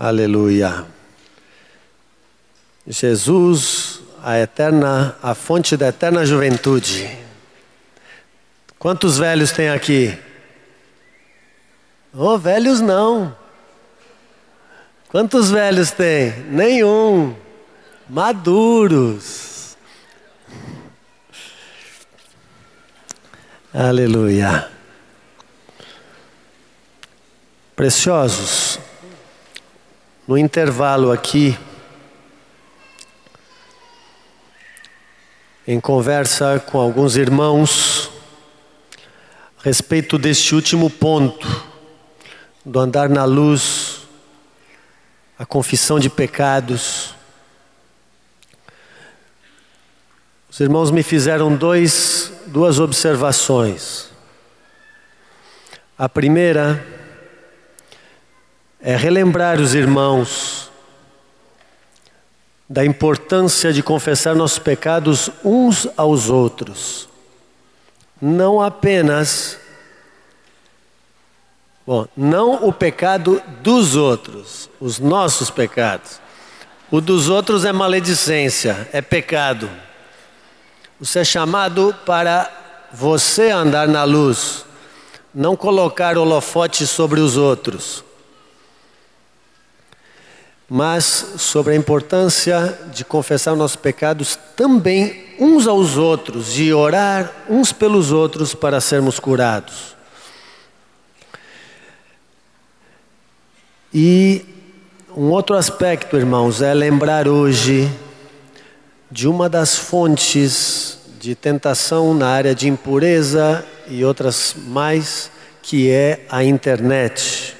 Aleluia. Jesus, a eterna, a fonte da eterna juventude. Quantos velhos tem aqui? Oh, velhos não. Quantos velhos tem? Nenhum. Maduros. Aleluia. Preciosos, no intervalo aqui, em conversa com alguns irmãos a respeito deste último ponto, do andar na luz, a confissão de pecados. Os irmãos me fizeram dois, duas observações. A primeira é relembrar os irmãos da importância de confessar nossos pecados uns aos outros, não apenas, bom, não o pecado dos outros, os nossos pecados. O dos outros é maledicência, é pecado. Você é chamado para você andar na luz, não colocar holofote sobre os outros mas sobre a importância de confessar nossos pecados também uns aos outros, de orar uns pelos outros para sermos curados. E um outro aspecto, irmãos, é lembrar hoje de uma das fontes de tentação na área de impureza e outras mais, que é a internet.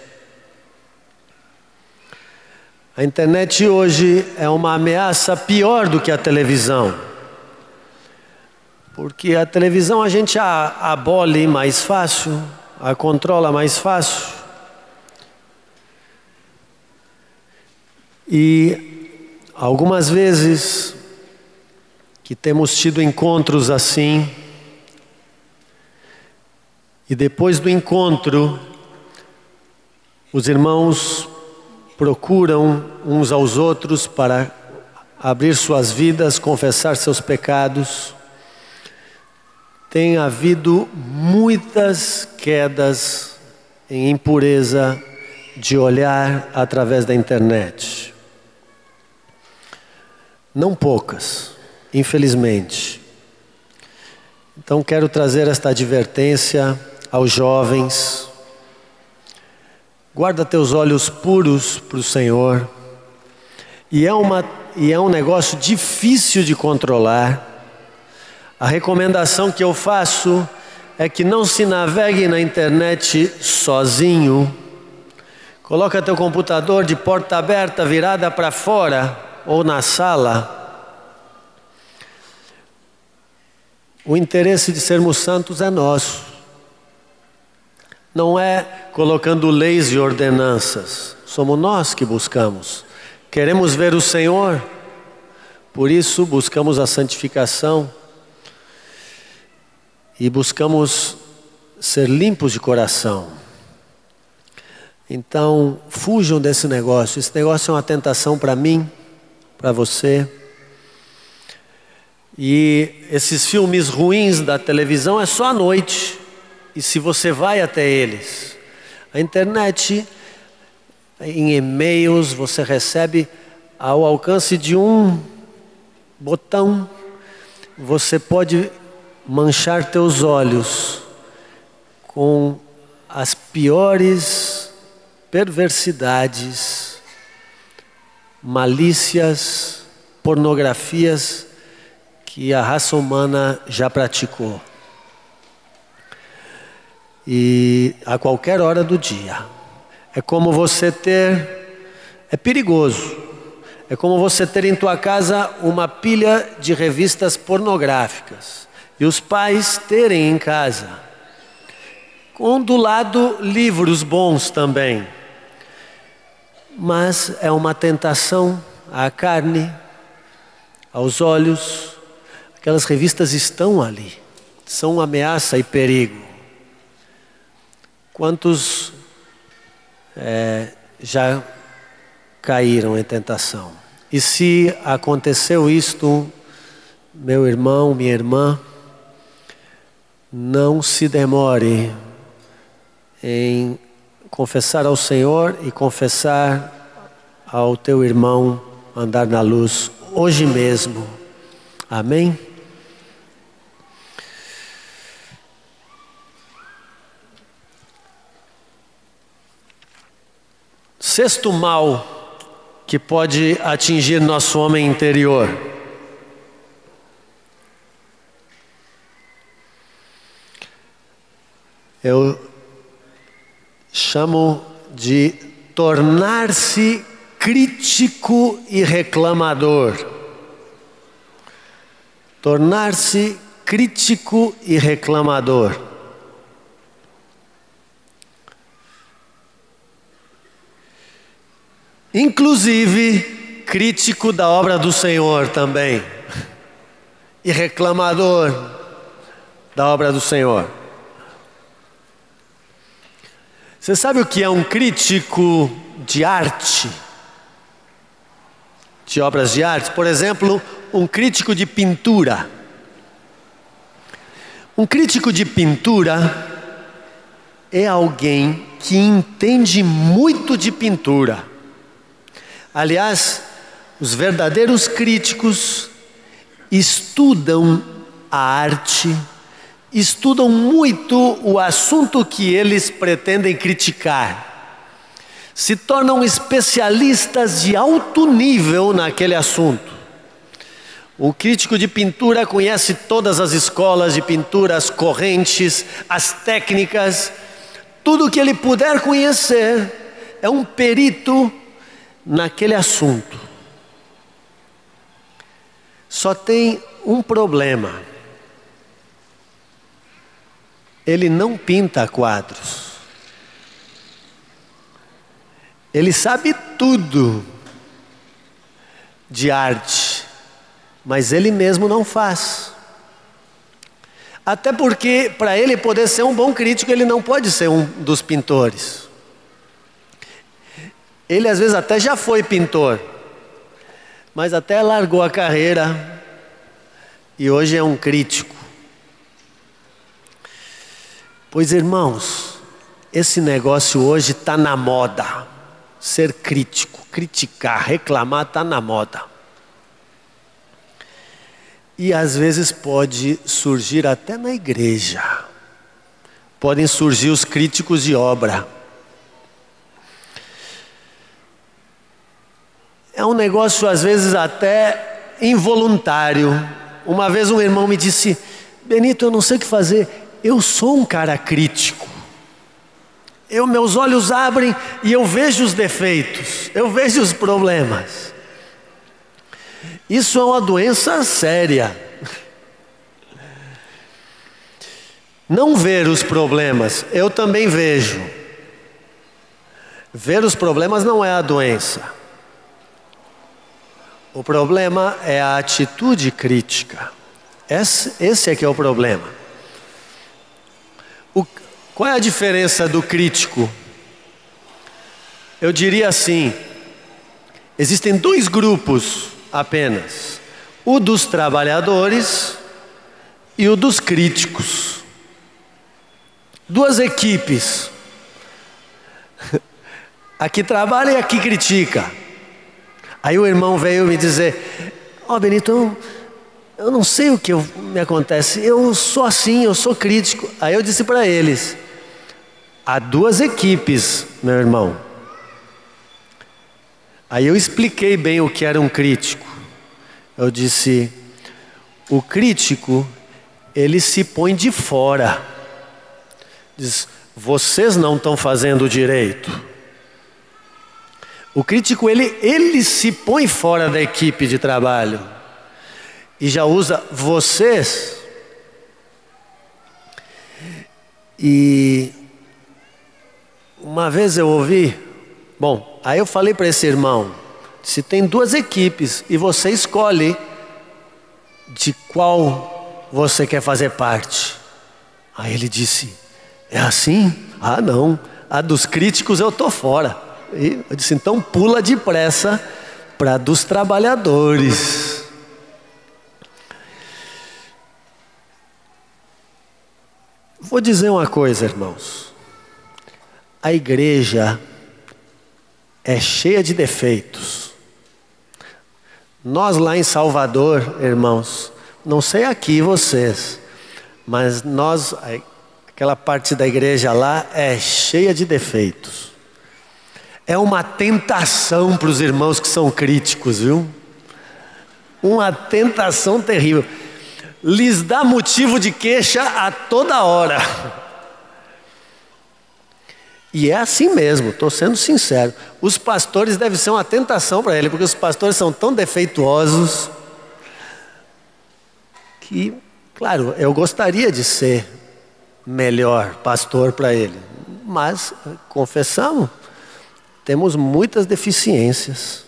A internet hoje é uma ameaça pior do que a televisão. Porque a televisão a gente a abole mais fácil, a controla mais fácil. E algumas vezes que temos tido encontros assim, e depois do encontro, os irmãos procuram uns aos outros para abrir suas vidas, confessar seus pecados. Tem havido muitas quedas em impureza de olhar através da internet. Não poucas, infelizmente. Então quero trazer esta advertência aos jovens, Guarda teus olhos puros para o Senhor. E é, uma, e é um negócio difícil de controlar. A recomendação que eu faço é que não se navegue na internet sozinho. Coloca teu computador de porta aberta, virada para fora ou na sala. O interesse de sermos santos é nosso não é colocando leis e ordenanças, somos nós que buscamos. Queremos ver o Senhor, por isso buscamos a santificação e buscamos ser limpos de coração. Então, fujam desse negócio. Esse negócio é uma tentação para mim, para você. E esses filmes ruins da televisão é só à noite e se você vai até eles. A internet, em e-mails, você recebe ao alcance de um botão, você pode manchar teus olhos com as piores perversidades, malícias, pornografias que a raça humana já praticou e a qualquer hora do dia. É como você ter, é perigoso. É como você ter em tua casa uma pilha de revistas pornográficas e os pais terem em casa. Com do lado livros bons também. Mas é uma tentação à carne, aos olhos. Aquelas revistas estão ali, são ameaça e perigo. Quantos é, já caíram em tentação. E se aconteceu isto, meu irmão, minha irmã, não se demore em confessar ao Senhor e confessar ao teu irmão andar na luz hoje mesmo. Amém? Sexto mal que pode atingir nosso homem interior. Eu chamo de tornar-se crítico e reclamador. Tornar-se crítico e reclamador. Inclusive, crítico da obra do Senhor também. E reclamador da obra do Senhor. Você sabe o que é um crítico de arte? De obras de arte? Por exemplo, um crítico de pintura. Um crítico de pintura é alguém que entende muito de pintura. Aliás, os verdadeiros críticos estudam a arte, estudam muito o assunto que eles pretendem criticar. Se tornam especialistas de alto nível naquele assunto. O crítico de pintura conhece todas as escolas de pintura, as correntes, as técnicas, tudo que ele puder conhecer. É um perito naquele assunto. Só tem um problema. Ele não pinta quadros. Ele sabe tudo de arte, mas ele mesmo não faz. Até porque, para ele poder ser um bom crítico, ele não pode ser um dos pintores. Ele às vezes até já foi pintor, mas até largou a carreira e hoje é um crítico. Pois irmãos, esse negócio hoje está na moda. Ser crítico, criticar, reclamar está na moda. E às vezes pode surgir até na igreja. Podem surgir os críticos de obra. É um negócio às vezes até involuntário. Uma vez um irmão me disse: Benito, eu não sei o que fazer. Eu sou um cara crítico. Eu meus olhos abrem e eu vejo os defeitos, eu vejo os problemas. Isso é uma doença séria. Não ver os problemas, eu também vejo. Ver os problemas não é a doença. O problema é a atitude crítica. Esse, esse é que é o problema. O, qual é a diferença do crítico? Eu diria assim: existem dois grupos apenas: o dos trabalhadores e o dos críticos. Duas equipes. Aqui trabalha e aqui critica. Aí o irmão veio me dizer: Ó oh, Benito, eu, eu não sei o que eu, me acontece, eu sou assim, eu sou crítico. Aí eu disse para eles: há duas equipes, meu irmão. Aí eu expliquei bem o que era um crítico. Eu disse: o crítico, ele se põe de fora. Diz: vocês não estão fazendo direito. O crítico ele, ele se põe fora da equipe de trabalho e já usa vocês. E uma vez eu ouvi, bom, aí eu falei para esse irmão: se tem duas equipes e você escolhe de qual você quer fazer parte. Aí ele disse: é assim? Ah, não, a dos críticos eu tô fora. E eu disse: então pula depressa para dos trabalhadores. Vou dizer uma coisa, irmãos. A igreja é cheia de defeitos. Nós lá em Salvador, irmãos, não sei aqui vocês, mas nós, aquela parte da igreja lá é cheia de defeitos. É uma tentação para os irmãos que são críticos, viu? Uma tentação terrível. Lhes dá motivo de queixa a toda hora. E é assim mesmo, estou sendo sincero. Os pastores devem ser uma tentação para ele, porque os pastores são tão defeituosos que, claro, eu gostaria de ser melhor pastor para ele, mas confessamos, temos muitas deficiências.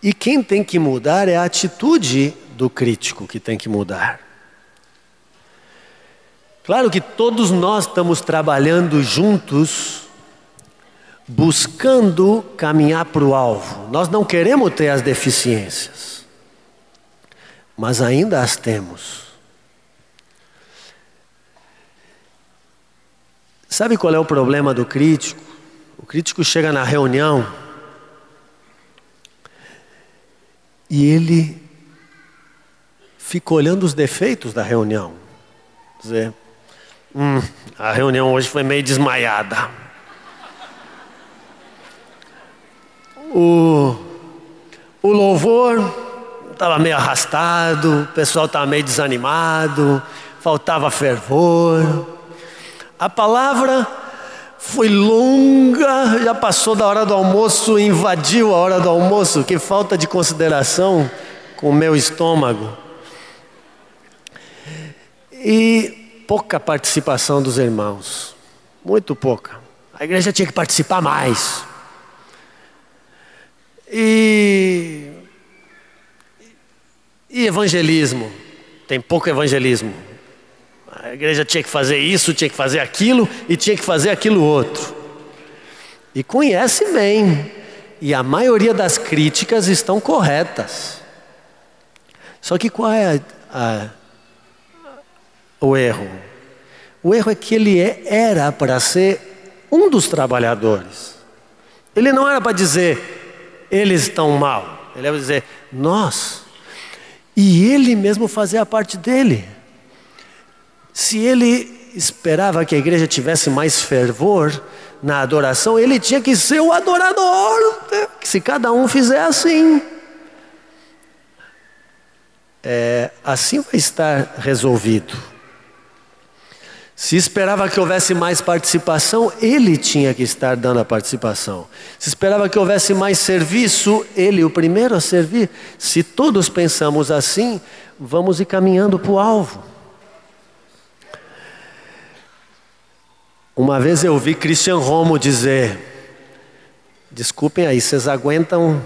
E quem tem que mudar é a atitude do crítico que tem que mudar. Claro que todos nós estamos trabalhando juntos, buscando caminhar para o alvo. Nós não queremos ter as deficiências, mas ainda as temos. Sabe qual é o problema do crítico? O crítico chega na reunião e ele fica olhando os defeitos da reunião. Dizer, hum, a reunião hoje foi meio desmaiada. O, o louvor estava meio arrastado, o pessoal estava meio desanimado, faltava fervor. A palavra foi longa, já passou da hora do almoço, invadiu a hora do almoço, que falta de consideração com o meu estômago. E pouca participação dos irmãos, muito pouca. A igreja tinha que participar mais. E, e evangelismo, tem pouco evangelismo. A igreja tinha que fazer isso, tinha que fazer aquilo e tinha que fazer aquilo outro. E conhece bem, e a maioria das críticas estão corretas. Só que qual é a, a, o erro? O erro é que ele é, era para ser um dos trabalhadores. Ele não era para dizer, eles estão mal. Ele era para dizer, nós. E ele mesmo fazer a parte dele. Se ele esperava que a igreja tivesse mais fervor na adoração, ele tinha que ser o adorador. Né? Se cada um fizer assim, é, assim vai estar resolvido. Se esperava que houvesse mais participação, ele tinha que estar dando a participação. Se esperava que houvesse mais serviço, ele, o primeiro a servir. Se todos pensamos assim, vamos ir caminhando para o alvo. Uma vez eu ouvi Christian Romo dizer: desculpem aí, vocês aguentam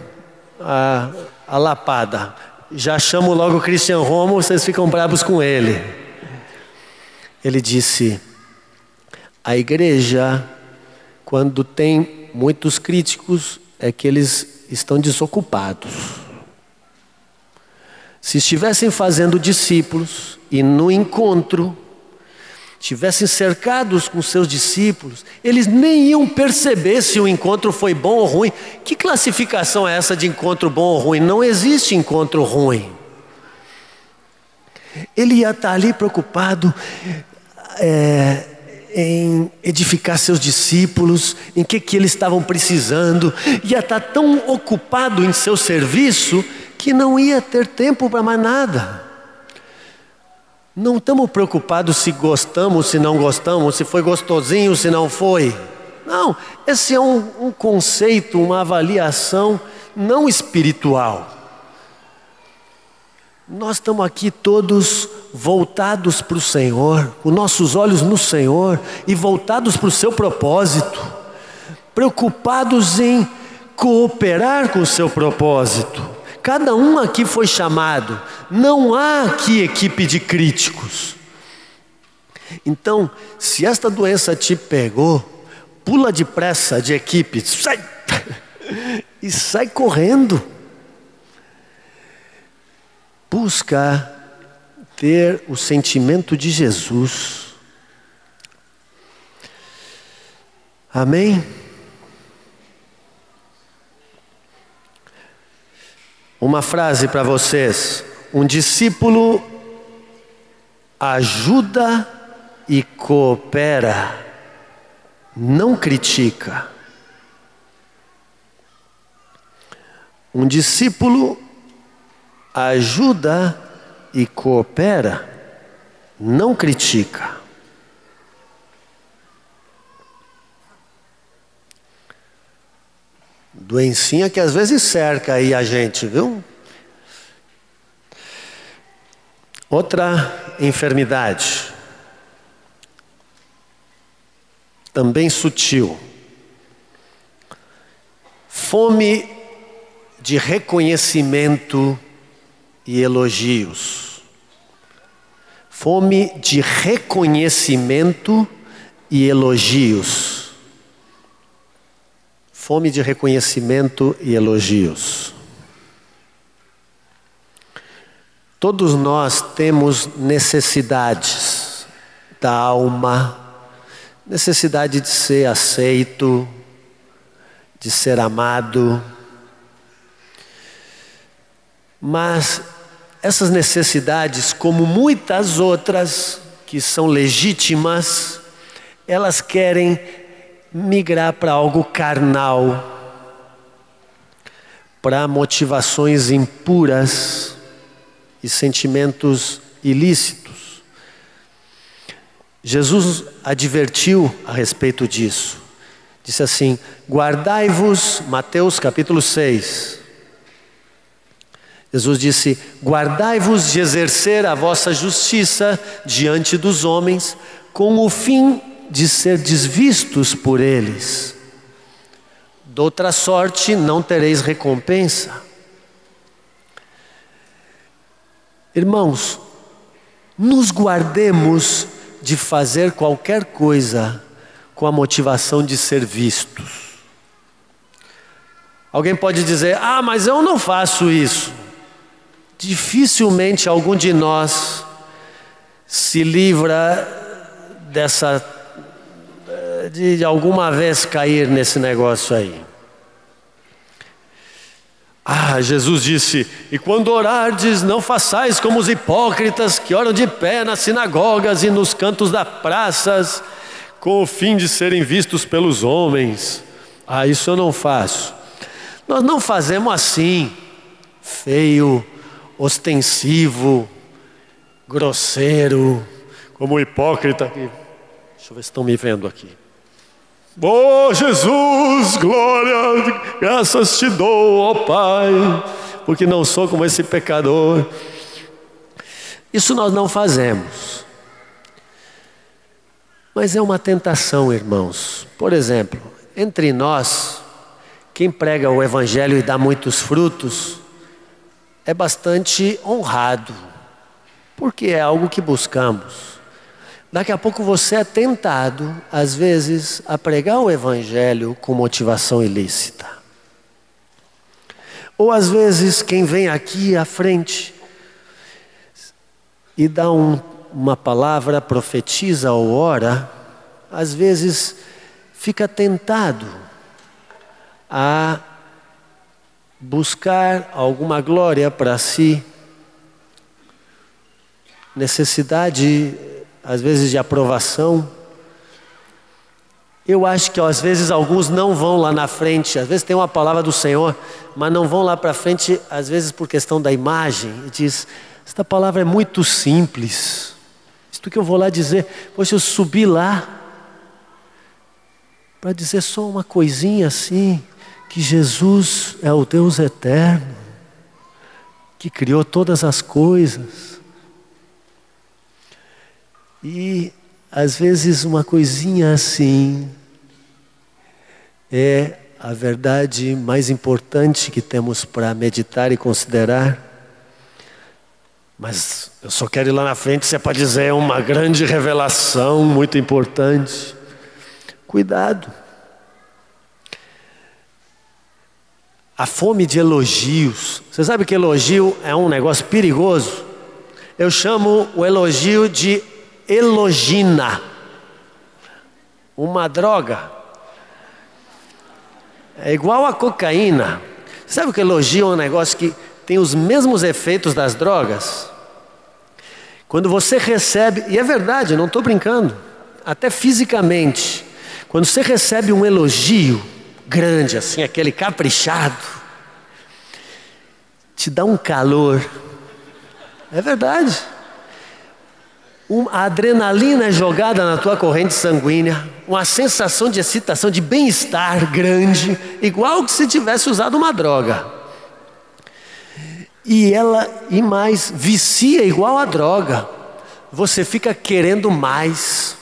a, a lapada. Já chamo logo Christian Romo, vocês ficam bravos com ele. Ele disse: a igreja, quando tem muitos críticos, é que eles estão desocupados. Se estivessem fazendo discípulos e no encontro tivessem cercados com seus discípulos, eles nem iam perceber se o encontro foi bom ou ruim. Que classificação é essa de encontro bom ou ruim? Não existe encontro ruim. Ele ia estar ali preocupado é, em edificar seus discípulos, em que, que eles estavam precisando, ia estar tão ocupado em seu serviço que não ia ter tempo para mais nada. Não estamos preocupados se gostamos, se não gostamos, se foi gostosinho, se não foi. Não, esse é um, um conceito, uma avaliação não espiritual. Nós estamos aqui todos voltados para o Senhor, com nossos olhos no Senhor e voltados para o seu propósito, preocupados em cooperar com o seu propósito. Cada um aqui foi chamado, não há aqui equipe de críticos. Então, se esta doença te pegou, pula depressa de equipe, sai e sai correndo. Busca ter o sentimento de Jesus. Amém? Uma frase para vocês. Um discípulo ajuda e coopera, não critica. Um discípulo ajuda e coopera, não critica. Doencinha que às vezes cerca aí a gente, viu? Outra enfermidade, também sutil, fome de reconhecimento e elogios. Fome de reconhecimento e elogios. Fome de reconhecimento e elogios. Todos nós temos necessidades da alma, necessidade de ser aceito, de ser amado. Mas essas necessidades, como muitas outras que são legítimas, elas querem migrar para algo carnal, para motivações impuras e sentimentos ilícitos. Jesus advertiu a respeito disso. Disse assim: Guardai-vos, Mateus capítulo 6. Jesus disse: Guardai-vos de exercer a vossa justiça diante dos homens, com o fim de ser desvistos por eles. Doutra sorte não tereis recompensa. Irmãos, nos guardemos de fazer qualquer coisa com a motivação de ser vistos. Alguém pode dizer: Ah, mas eu não faço isso. Dificilmente algum de nós se livra dessa, de alguma vez cair nesse negócio aí. Ah, Jesus disse: E quando orardes, não façais como os hipócritas que oram de pé nas sinagogas e nos cantos das praças, com o fim de serem vistos pelos homens. Ah, isso eu não faço. Nós não fazemos assim, feio, ostensivo, grosseiro, como o hipócrita. Deixa eu ver se estão me vendo aqui. Oh Jesus, glória, graças te dou, ó oh Pai, porque não sou como esse pecador. Isso nós não fazemos. Mas é uma tentação, irmãos. Por exemplo, entre nós, quem prega o Evangelho e dá muitos frutos, é bastante honrado, porque é algo que buscamos. Daqui a pouco você é tentado, às vezes, a pregar o Evangelho com motivação ilícita. Ou às vezes, quem vem aqui à frente e dá um, uma palavra, profetiza ou ora, às vezes fica tentado a buscar alguma glória para si, necessidade às vezes de aprovação. Eu acho que às vezes alguns não vão lá na frente, às vezes tem uma palavra do Senhor, mas não vão lá para frente, às vezes por questão da imagem, e diz: esta palavra é muito simples. Isto que eu vou lá dizer, poxa, eu subi lá para dizer só uma coisinha assim, que Jesus é o Deus eterno, que criou todas as coisas e às vezes uma coisinha assim é a verdade mais importante que temos para meditar e considerar. Mas eu só quero ir lá na frente se é para dizer é uma grande revelação muito importante. Cuidado. A fome de elogios. Você sabe que elogio é um negócio perigoso? Eu chamo o elogio de elogina, uma droga. É igual a cocaína. Sabe que elogio é um negócio que tem os mesmos efeitos das drogas? Quando você recebe, e é verdade, não estou brincando, até fisicamente, quando você recebe um elogio grande, assim, aquele caprichado, te dá um calor. É verdade. A adrenalina jogada na tua corrente sanguínea, uma sensação de excitação, de bem-estar grande, igual que se tivesse usado uma droga. E ela, e mais, vicia igual a droga. Você fica querendo mais,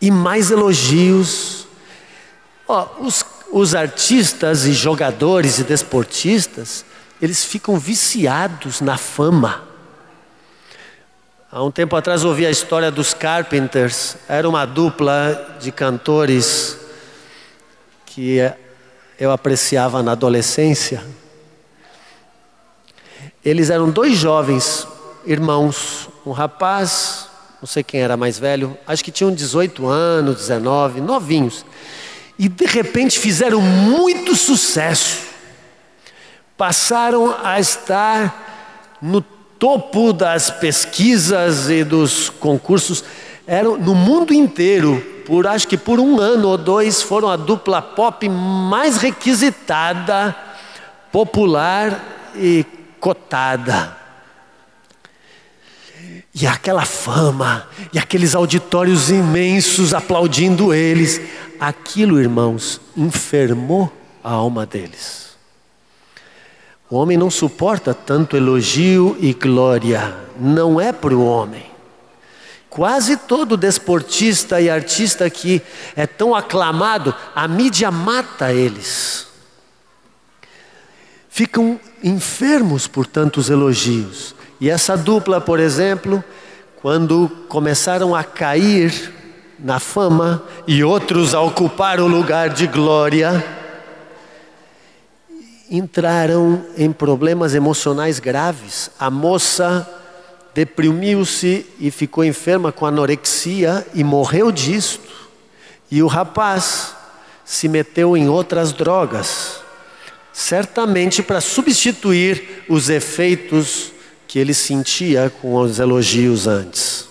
e mais elogios. Ó, os, os artistas e jogadores e desportistas, eles ficam viciados na fama. Há um tempo atrás ouvi a história dos Carpenters, era uma dupla de cantores que eu apreciava na adolescência. Eles eram dois jovens irmãos, um rapaz, não sei quem era mais velho, acho que tinham 18 anos, 19, novinhos. E de repente fizeram muito sucesso. Passaram a estar no topo das pesquisas e dos concursos, eram no mundo inteiro, por acho que por um ano ou dois, foram a dupla pop mais requisitada, popular e cotada. E aquela fama, e aqueles auditórios imensos aplaudindo eles, aquilo, irmãos, enfermou a alma deles. O homem não suporta tanto elogio e glória, não é para o homem. Quase todo desportista e artista que é tão aclamado, a mídia mata eles ficam enfermos por tantos elogios. E essa dupla, por exemplo, quando começaram a cair na fama e outros a ocupar o lugar de glória, entraram em problemas emocionais graves. A moça deprimiu-se e ficou enferma com anorexia e morreu disto. E o rapaz se meteu em outras drogas certamente para substituir os efeitos que ele sentia com os elogios antes.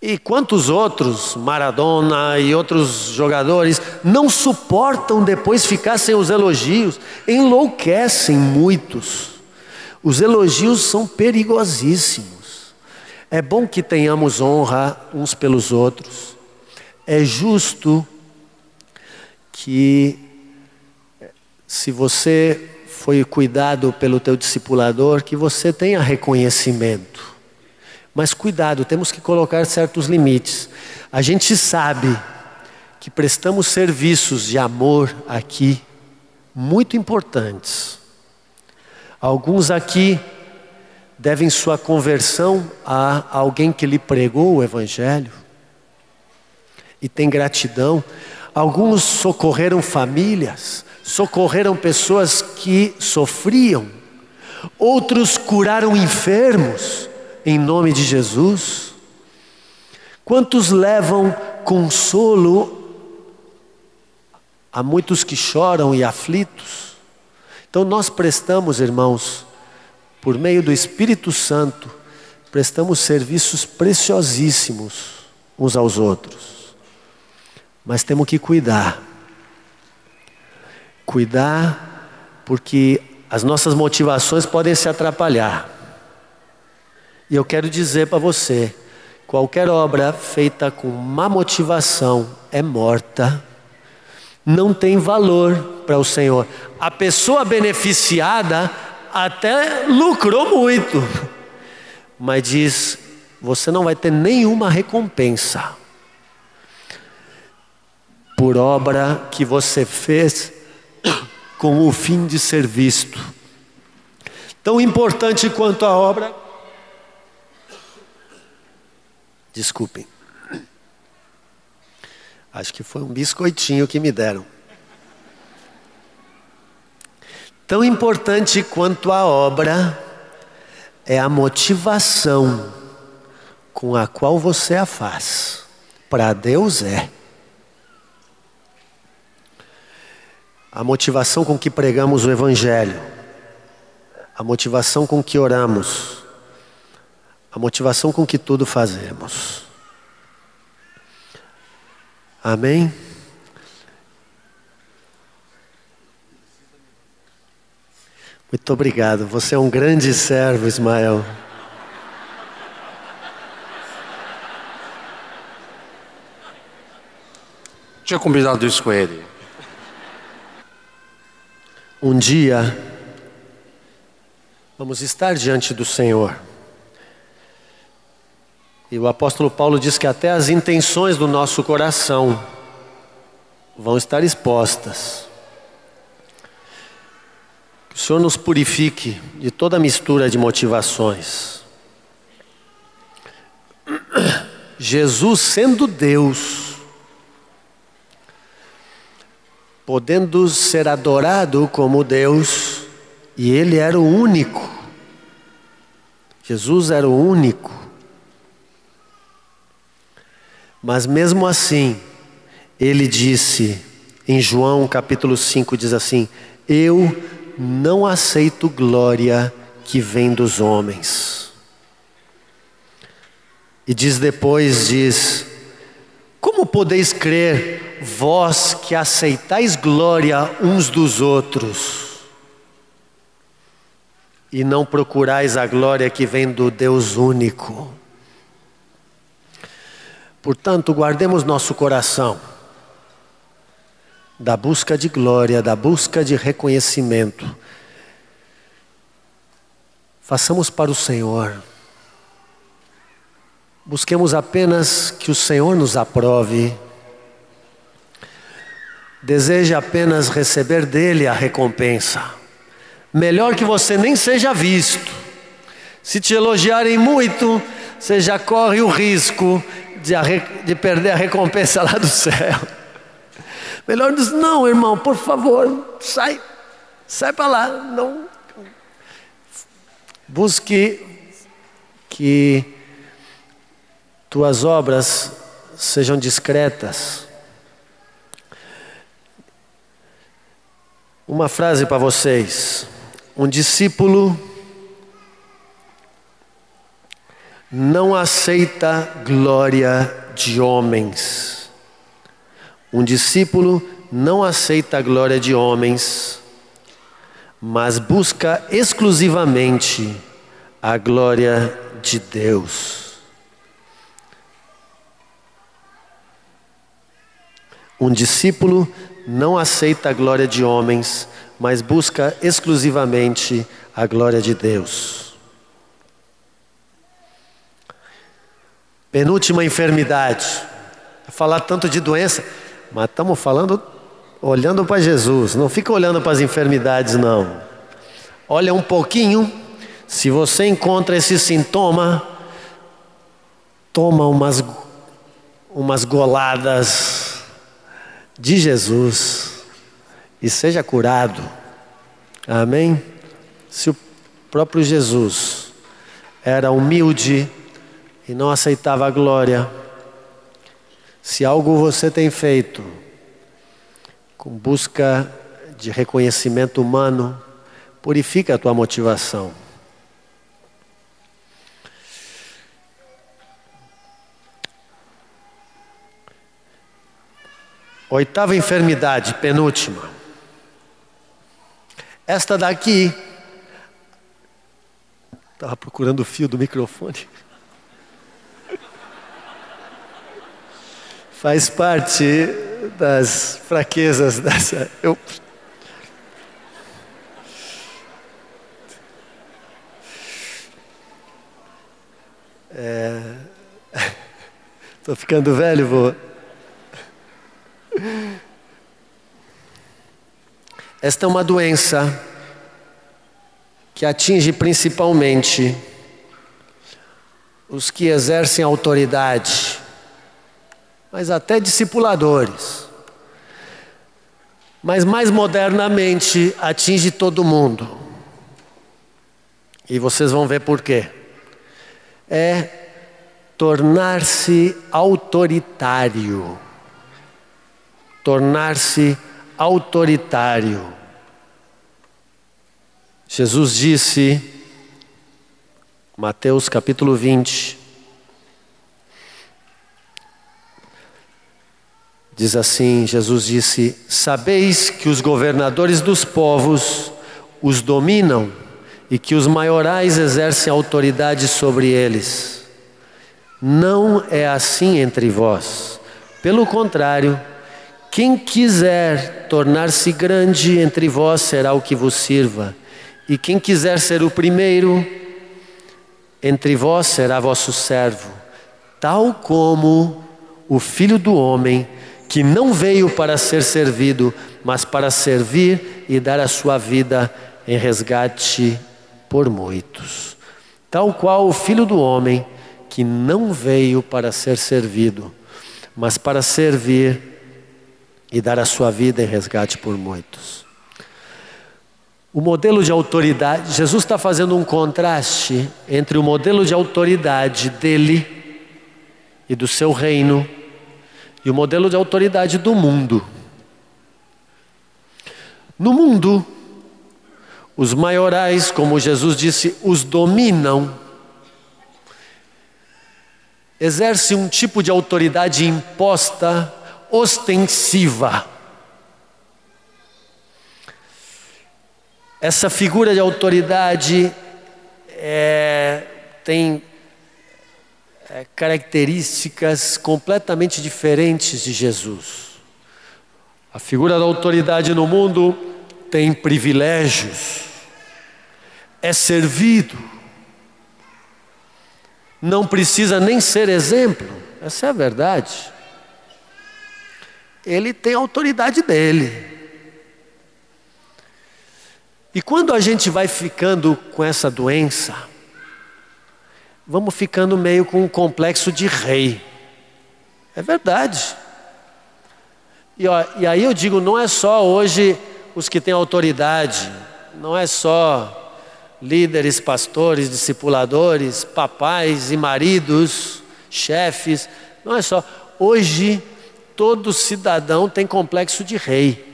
E quantos outros, Maradona e outros jogadores, não suportam depois ficar sem os elogios, enlouquecem muitos. Os elogios são perigosíssimos. É bom que tenhamos honra uns pelos outros. É justo que se você foi cuidado pelo teu discipulador, que você tenha reconhecimento. Mas cuidado, temos que colocar certos limites. A gente sabe que prestamos serviços de amor aqui muito importantes. Alguns aqui devem sua conversão a alguém que lhe pregou o evangelho e tem gratidão. Alguns socorreram famílias socorreram pessoas que sofriam, outros curaram enfermos em nome de Jesus. Quantos levam consolo a muitos que choram e aflitos? Então nós prestamos, irmãos, por meio do Espírito Santo, prestamos serviços preciosíssimos uns aos outros. Mas temos que cuidar Cuidar, porque as nossas motivações podem se atrapalhar. E eu quero dizer para você: qualquer obra feita com má motivação é morta, não tem valor para o Senhor. A pessoa beneficiada até lucrou muito, mas diz: você não vai ter nenhuma recompensa por obra que você fez com o fim de ser visto. Tão importante quanto a obra. Desculpem. Acho que foi um biscoitinho que me deram. Tão importante quanto a obra é a motivação com a qual você a faz. Para Deus é. A motivação com que pregamos o Evangelho, a motivação com que oramos, a motivação com que tudo fazemos. Amém? Muito obrigado. Você é um grande servo, Ismael. Tinha combinado isso com ele. Um dia, vamos estar diante do Senhor. E o apóstolo Paulo diz que até as intenções do nosso coração vão estar expostas. Que o Senhor nos purifique de toda mistura de motivações. Jesus, sendo Deus, podendo ser adorado como Deus, e Ele era o único. Jesus era o único. Mas mesmo assim, Ele disse, em João capítulo 5, diz assim: Eu não aceito glória que vem dos homens. E diz depois, diz, como podeis crer, vós que aceitais glória uns dos outros, e não procurais a glória que vem do Deus único? Portanto, guardemos nosso coração da busca de glória, da busca de reconhecimento. Façamos para o Senhor. Busquemos apenas que o Senhor nos aprove. Deseja apenas receber dele a recompensa. Melhor que você nem seja visto. Se te elogiarem muito, você já corre o risco de, de perder a recompensa lá do céu. Melhor diz: não, irmão, por favor, sai, sai para lá. Não. Busque que tuas obras sejam discretas. Uma frase para vocês. Um discípulo não aceita glória de homens. Um discípulo não aceita a glória de homens, mas busca exclusivamente a glória de Deus. Um discípulo não aceita a glória de homens, mas busca exclusivamente a glória de Deus. Penúltima enfermidade. Falar tanto de doença, mas estamos falando olhando para Jesus, não fica olhando para as enfermidades, não. Olha um pouquinho, se você encontra esse sintoma, toma umas, umas goladas de Jesus e seja curado. Amém? Se o próprio Jesus era humilde e não aceitava a glória, se algo você tem feito com busca de reconhecimento humano, purifica a tua motivação. Oitava enfermidade, penúltima. Esta daqui. Estava procurando o fio do microfone. Faz parte das fraquezas dessa. Eu... Estou é... ficando velho, vô. Esta é uma doença que atinge principalmente os que exercem autoridade mas até discipuladores. mas mais modernamente atinge todo mundo. E vocês vão ver por quê. É tornar-se autoritário. Tornar-se autoritário. Jesus disse, Mateus capítulo 20, Diz assim: Jesus disse: Sabeis que os governadores dos povos os dominam e que os maiorais exercem autoridade sobre eles. Não é assim entre vós. Pelo contrário, quem quiser tornar-se grande entre vós será o que vos sirva, e quem quiser ser o primeiro entre vós será vosso servo, tal como o filho do homem que não veio para ser servido, mas para servir e dar a sua vida em resgate por muitos. Tal qual o filho do homem, que não veio para ser servido, mas para servir e dar a sua vida em resgate por muitos. O modelo de autoridade, Jesus está fazendo um contraste entre o modelo de autoridade dele e do seu reino e o modelo de autoridade do mundo. No mundo, os maiorais, como Jesus disse, os dominam, exerce um tipo de autoridade imposta, ostensiva. Essa figura de autoridade é, tem é, características completamente diferentes de Jesus. A figura da autoridade no mundo tem privilégios, é servido, não precisa nem ser exemplo, essa é a verdade. Ele tem a autoridade dele. E quando a gente vai ficando com essa doença, vamos ficando meio com um complexo de rei. É verdade. E, ó, e aí eu digo, não é só hoje os que têm autoridade, não é só líderes, pastores, discipuladores, papais e maridos, chefes, não é só. Hoje todo cidadão tem complexo de rei.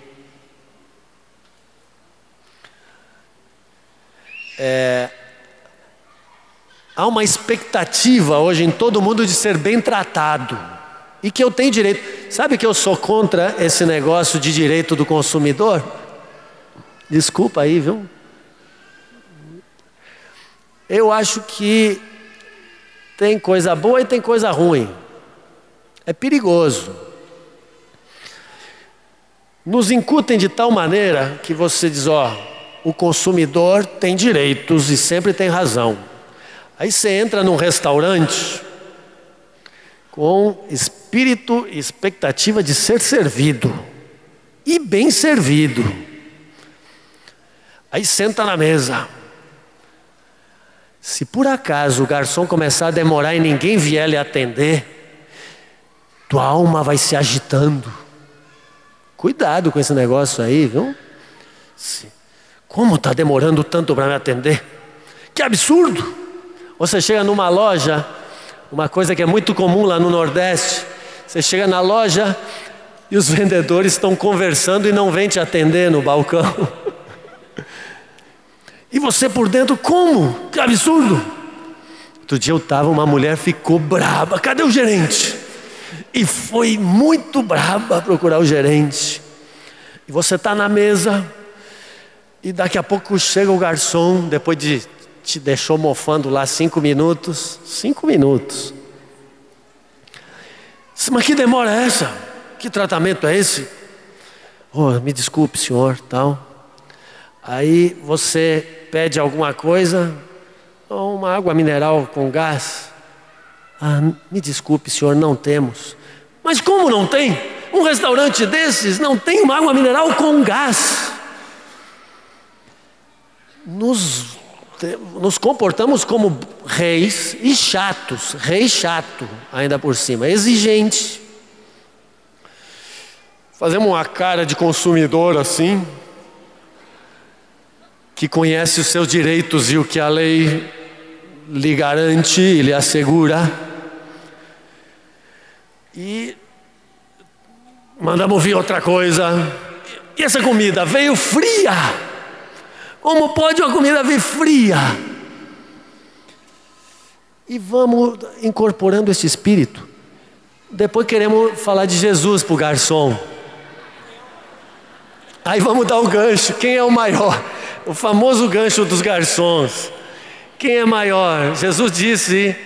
É, Há uma expectativa hoje em todo mundo de ser bem tratado e que eu tenho direito. Sabe que eu sou contra esse negócio de direito do consumidor? Desculpa aí, viu? Eu acho que tem coisa boa e tem coisa ruim. É perigoso. Nos incutem de tal maneira que você diz: ó, o consumidor tem direitos e sempre tem razão. Aí você entra num restaurante com espírito e expectativa de ser servido e bem servido. Aí senta na mesa. Se por acaso o garçom começar a demorar e ninguém vier lhe atender, tua alma vai se agitando. Cuidado com esse negócio aí, viu? Como está demorando tanto para me atender? Que absurdo! Você chega numa loja, uma coisa que é muito comum lá no Nordeste, você chega na loja e os vendedores estão conversando e não vêm te atender no balcão. E você por dentro, como? Que absurdo! Outro dia eu estava, uma mulher ficou braba, cadê o gerente? E foi muito braba procurar o gerente. E você está na mesa, e daqui a pouco chega o garçom, depois de te deixou mofando lá cinco minutos. Cinco minutos. Mas que demora é essa? Que tratamento é esse? Oh, me desculpe, senhor, tal. Aí você pede alguma coisa, ou uma água mineral com gás. Ah, me desculpe, senhor, não temos. Mas como não tem? Um restaurante desses não tem uma água mineral com gás. Nos nos comportamos como reis e chatos, rei chato, ainda por cima, exigente. fazemos uma cara de consumidor assim, que conhece os seus direitos e o que a lei lhe garante e lhe assegura. E mandamos vir outra coisa. E essa comida veio fria. Como pode uma comida vir fria? E vamos incorporando esse espírito. Depois queremos falar de Jesus para o garçom. Aí vamos dar o gancho. Quem é o maior? O famoso gancho dos garçons. Quem é maior? Jesus disse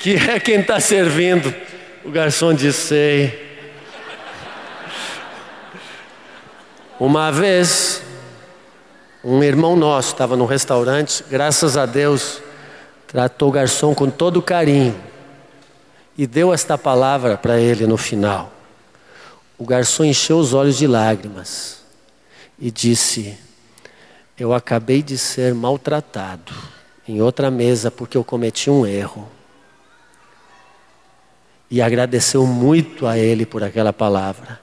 que é quem está servindo. O garçom disse: Sei. Uma vez, um irmão nosso estava no restaurante, graças a Deus, tratou o garçom com todo carinho e deu esta palavra para ele no final. O garçom encheu os olhos de lágrimas e disse: Eu acabei de ser maltratado em outra mesa porque eu cometi um erro. E agradeceu muito a ele por aquela palavra.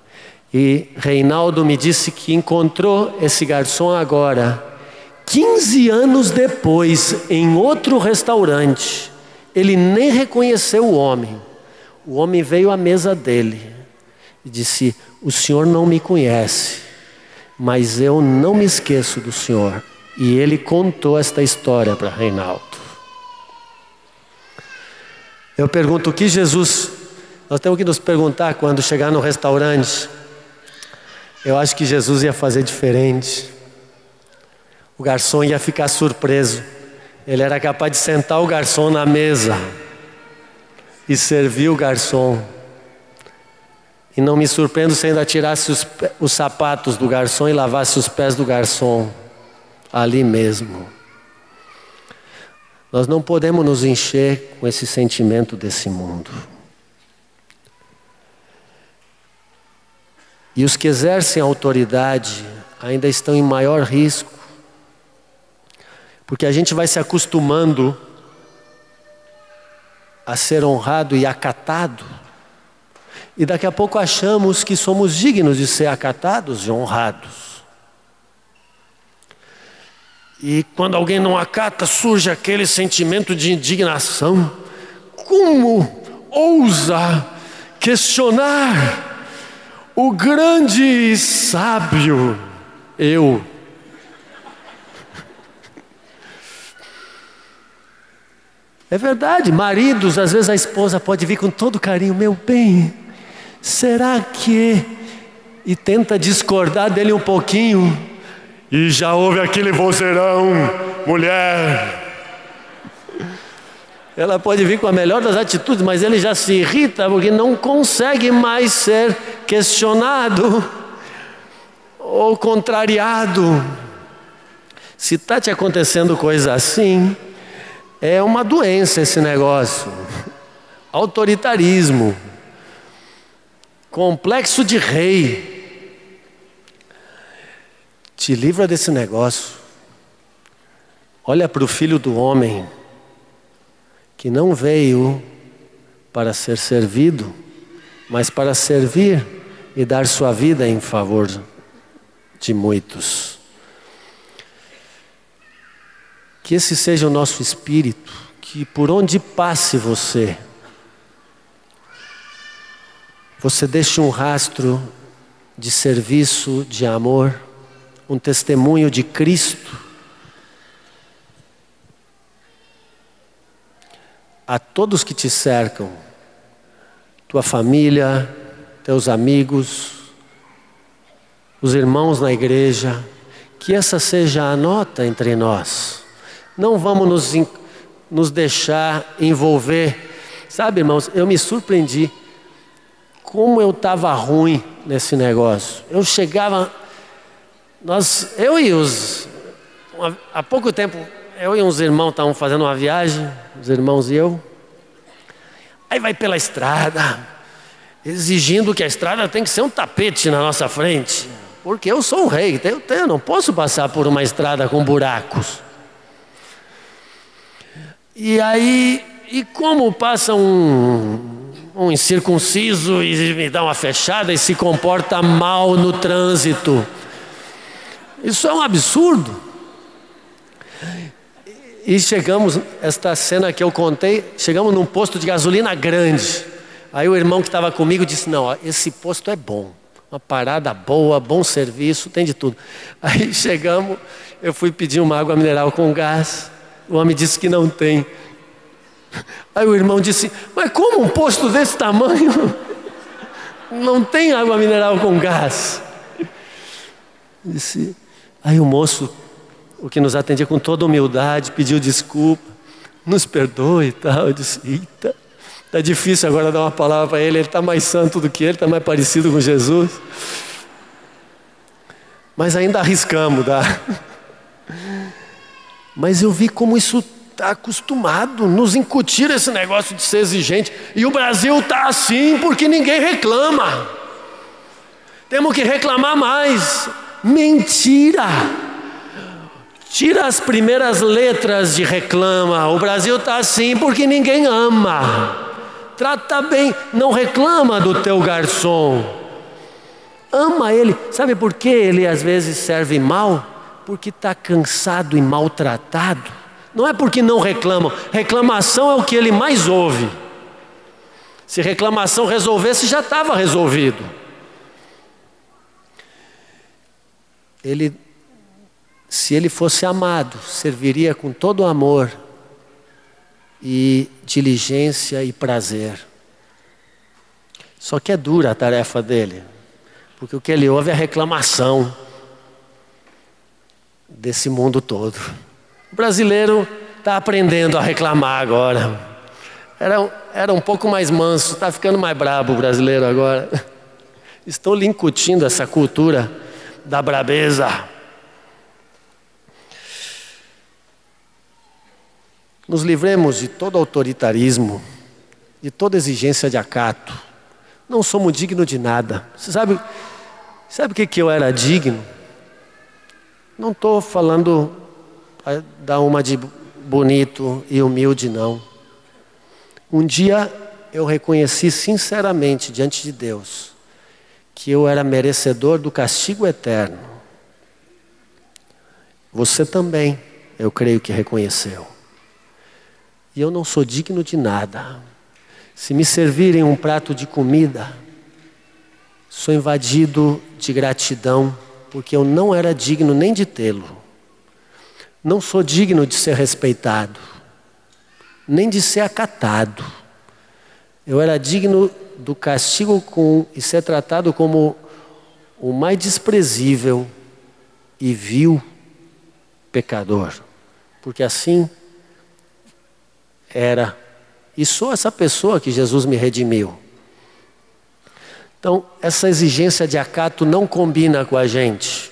E Reinaldo me disse que encontrou esse garçom agora, 15 anos depois, em outro restaurante. Ele nem reconheceu o homem. O homem veio à mesa dele e disse: O senhor não me conhece, mas eu não me esqueço do senhor. E ele contou esta história para Reinaldo. Eu pergunto o que Jesus. Nós temos que nos perguntar quando chegar no restaurante. Eu acho que Jesus ia fazer diferente. O garçom ia ficar surpreso. Ele era capaz de sentar o garçom na mesa e servir o garçom. E não me surpreendo se ainda tirasse os, os sapatos do garçom e lavasse os pés do garçom ali mesmo. Nós não podemos nos encher com esse sentimento desse mundo. E os que exercem autoridade ainda estão em maior risco, porque a gente vai se acostumando a ser honrado e acatado, e daqui a pouco achamos que somos dignos de ser acatados e honrados. E quando alguém não acata, surge aquele sentimento de indignação. Como ousa questionar o grande sábio eu? É verdade, maridos, às vezes a esposa pode vir com todo carinho, meu bem, será que. E tenta discordar dele um pouquinho, e já houve aquele vozeirão, mulher. Ela pode vir com a melhor das atitudes, mas ele já se irrita porque não consegue mais ser questionado ou contrariado. Se está te acontecendo coisa assim, é uma doença esse negócio. Autoritarismo, complexo de rei. Te livra desse negócio. Olha para o filho do homem, que não veio para ser servido, mas para servir e dar sua vida em favor de muitos. Que esse seja o nosso espírito, que por onde passe você, você deixe um rastro de serviço, de amor um testemunho de Cristo a todos que te cercam, tua família, teus amigos, os irmãos na igreja, que essa seja a nota entre nós. Não vamos nos, nos deixar envolver. Sabe, irmãos, eu me surpreendi como eu estava ruim nesse negócio. Eu chegava nós, eu e os. Há pouco tempo, eu e uns irmãos estavam fazendo uma viagem, os irmãos e eu. Aí vai pela estrada, exigindo que a estrada tem que ser um tapete na nossa frente. Porque eu sou o rei, eu, eu não posso passar por uma estrada com buracos. E aí, e como passa um, um incircunciso e me dá uma fechada e se comporta mal no trânsito. Isso é um absurdo. E chegamos, esta cena que eu contei, chegamos num posto de gasolina grande. Aí o irmão que estava comigo disse: Não, ó, esse posto é bom, uma parada boa, bom serviço, tem de tudo. Aí chegamos, eu fui pedir uma água mineral com gás, o homem disse que não tem. Aí o irmão disse: Mas como um posto desse tamanho não tem água mineral com gás? Disse. Aí o moço, o que nos atendia com toda humildade, pediu desculpa, nos perdoe e tal. Eu disse: Eita, está difícil agora dar uma palavra para ele, ele está mais santo do que ele, está mais parecido com Jesus. Mas ainda arriscamos, tá? Mas eu vi como isso está acostumado, nos incutir esse negócio de ser exigente. E o Brasil está assim porque ninguém reclama. Temos que reclamar mais. Mentira! Tira as primeiras letras de reclama. O Brasil está assim porque ninguém ama. Trata bem, não reclama do teu garçom. Ama ele. Sabe por que ele às vezes serve mal? Porque está cansado e maltratado. Não é porque não reclamam, reclamação é o que ele mais ouve. Se reclamação resolvesse, já estava resolvido. Ele, se ele fosse amado, serviria com todo amor e diligência e prazer. Só que é dura a tarefa dele, porque o que ele ouve é reclamação desse mundo todo. O brasileiro está aprendendo a reclamar agora. Era, era um pouco mais manso, está ficando mais brabo o brasileiro agora. Estou lhe incutindo essa cultura da brabeza. Nos livremos de todo autoritarismo, de toda exigência de acato. Não somos dignos de nada. Você sabe, sabe o que, que eu era digno? Não estou falando dar uma de bonito e humilde, não. Um dia eu reconheci sinceramente diante de Deus que eu era merecedor do castigo eterno. Você também, eu creio que reconheceu. E eu não sou digno de nada. Se me servirem um prato de comida, sou invadido de gratidão, porque eu não era digno nem de tê-lo. Não sou digno de ser respeitado, nem de ser acatado. Eu era digno do castigo com, e ser tratado como o mais desprezível e vil pecador, porque assim era. E sou essa pessoa que Jesus me redimiu. Então, essa exigência de acato não combina com a gente.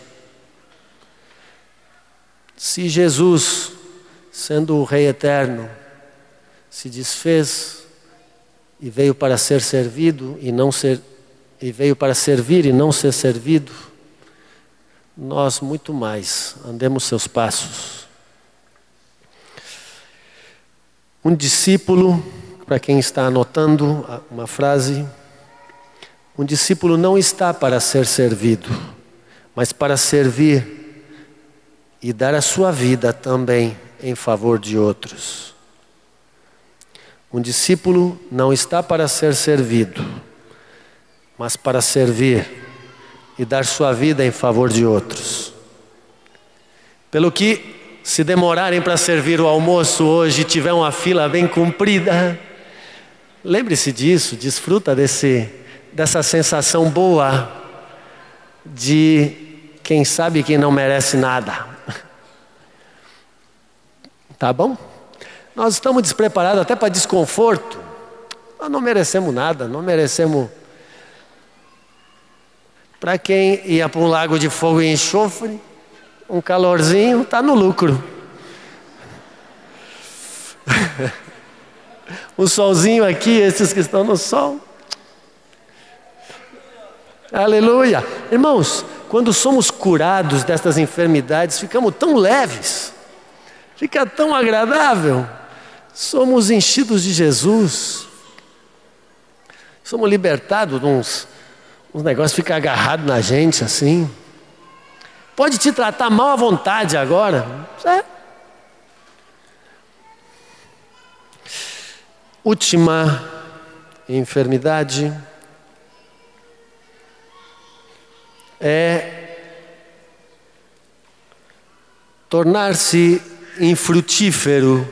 Se Jesus, sendo o Rei eterno, se desfez e veio para ser servido e não ser e veio para servir e não ser servido, nós muito mais andemos seus passos. Um discípulo, para quem está anotando uma frase, um discípulo não está para ser servido, mas para servir e dar a sua vida também em favor de outros. Um discípulo não está para ser servido, mas para servir e dar sua vida em favor de outros. Pelo que, se demorarem para servir o almoço hoje tiver uma fila bem comprida, lembre-se disso, desfruta desse, dessa sensação boa de quem sabe que não merece nada. Tá bom? Nós estamos despreparados até para desconforto. Nós não merecemos nada, não merecemos. Para quem ia para um lago de fogo e enxofre, um calorzinho, está no lucro. um solzinho aqui, esses que estão no sol. Aleluia. Irmãos, quando somos curados destas enfermidades, ficamos tão leves fica tão agradável. Somos enchidos de Jesus. Somos libertados de uns, uns negócios que ficam agarrados na gente assim. Pode te tratar mal à vontade agora. É. Última enfermidade é tornar-se infrutífero.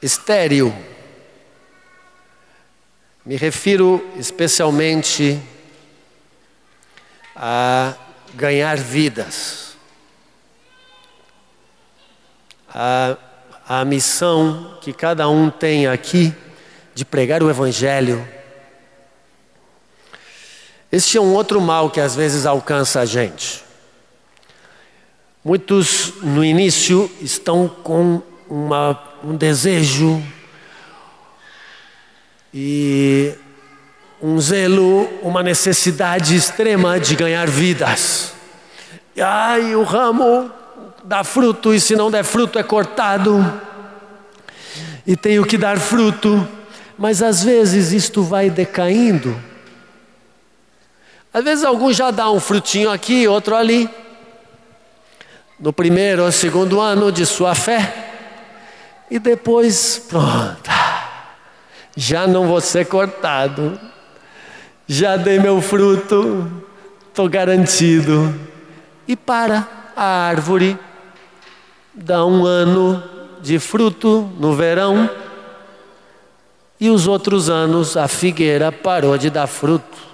Estéril. Me refiro especialmente a ganhar vidas. A, a missão que cada um tem aqui de pregar o Evangelho este é um outro mal que às vezes alcança a gente. Muitos no início estão com uma, um desejo e um zelo, uma necessidade extrema de ganhar vidas. E, ai, o ramo dá fruto e se não der fruto é cortado. E tenho que dar fruto, mas às vezes isto vai decaindo às vezes alguns já dá um frutinho aqui, outro ali. No primeiro ou segundo ano de sua fé. E depois, pronto. Já não vou ser cortado. Já dei meu fruto. Estou garantido. E para a árvore. Dá um ano de fruto no verão. E os outros anos a figueira parou de dar fruto.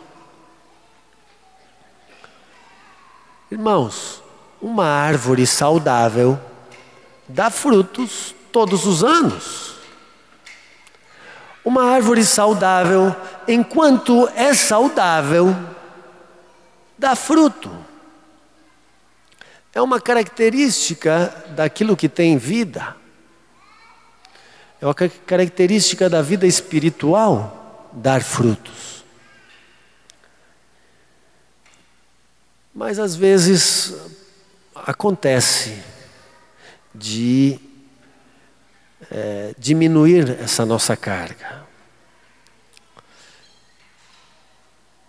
Irmãos, uma árvore saudável dá frutos todos os anos. Uma árvore saudável, enquanto é saudável, dá fruto. É uma característica daquilo que tem vida. É uma característica da vida espiritual dar frutos. Mas às vezes acontece de é, diminuir essa nossa carga.